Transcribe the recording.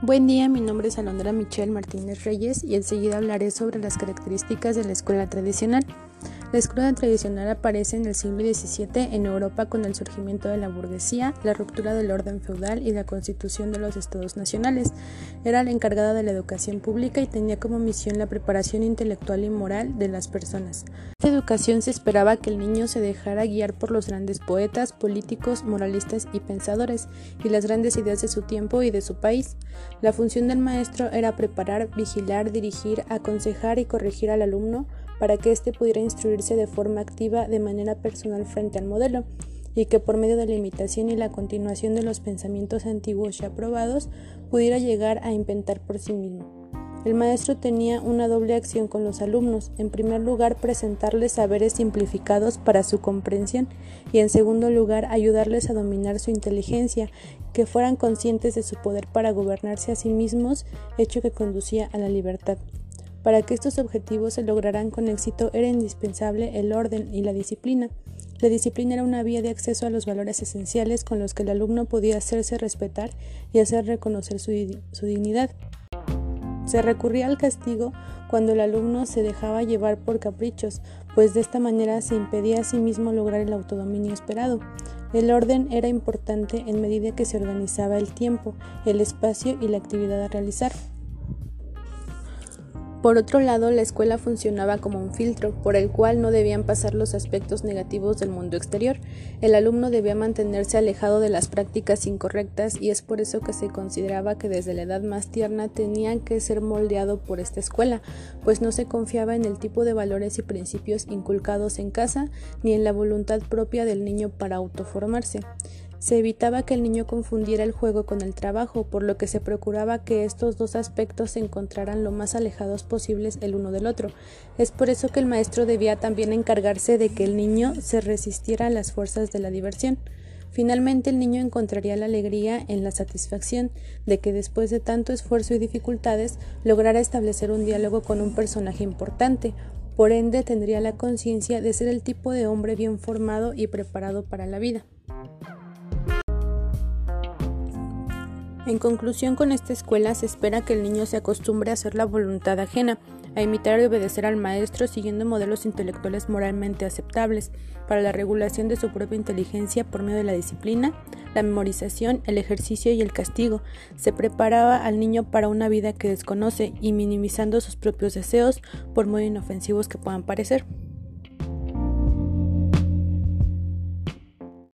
Buen día, mi nombre es Alondra Michelle Martínez Reyes y enseguida hablaré sobre las características de la escuela tradicional. La escuela tradicional aparece en el siglo XVII en Europa con el surgimiento de la burguesía, la ruptura del orden feudal y la constitución de los estados nacionales. Era la encargada de la educación pública y tenía como misión la preparación intelectual y moral de las personas. Esta educación se esperaba que el niño se dejara guiar por los grandes poetas, políticos, moralistas y pensadores y las grandes ideas de su tiempo y de su país. La función del maestro era preparar, vigilar, dirigir, aconsejar y corregir al alumno para que éste pudiera instruirse de forma activa de manera personal frente al modelo y que por medio de la imitación y la continuación de los pensamientos antiguos ya probados pudiera llegar a inventar por sí mismo. El maestro tenía una doble acción con los alumnos. En primer lugar, presentarles saberes simplificados para su comprensión y en segundo lugar, ayudarles a dominar su inteligencia, que fueran conscientes de su poder para gobernarse a sí mismos, hecho que conducía a la libertad. Para que estos objetivos se lograran con éxito era indispensable el orden y la disciplina. La disciplina era una vía de acceso a los valores esenciales con los que el alumno podía hacerse respetar y hacer reconocer su, dignidad. Se recurría al castigo cuando el alumno se dejaba llevar por caprichos, pues de esta manera se impedía a sí mismo lograr el autodominio esperado. El orden era importante en medida que se organizaba el tiempo, el espacio y la actividad a realizar. Por otro lado, la escuela funcionaba como un filtro, por el cual no debían pasar los aspectos negativos del mundo exterior. El alumno debía mantenerse alejado de las prácticas incorrectas y es por eso que se consideraba que desde la edad más tierna tenía que ser moldeado por esta escuela, pues no se confiaba en el tipo de valores y principios inculcados en casa ni en la voluntad propia del niño para autoformarse. Se evitaba que el niño confundiera el juego con el trabajo, por lo que se procuraba que estos dos aspectos se encontraran lo más alejados posibles el uno del otro. Es por eso que el maestro debía también encargarse de que el niño se resistiera a las fuerzas de la diversión. Finalmente el niño encontraría la alegría en la satisfacción de que después de tanto esfuerzo y dificultades lograra establecer un diálogo con un personaje importante, por ende tendría la conciencia de ser el tipo de hombre bien formado y preparado para la vida. En conclusión, con esta escuela se espera que el niño se acostumbre a hacer la voluntad ajena, a imitar y obedecer al maestro siguiendo modelos intelectuales moralmente aceptables, para la regulación de su propia inteligencia por medio de la disciplina, la memorización, el ejercicio y el castigo. Se preparaba al niño para una vida que desconoce y minimizando sus propios deseos por muy inofensivos que puedan parecer.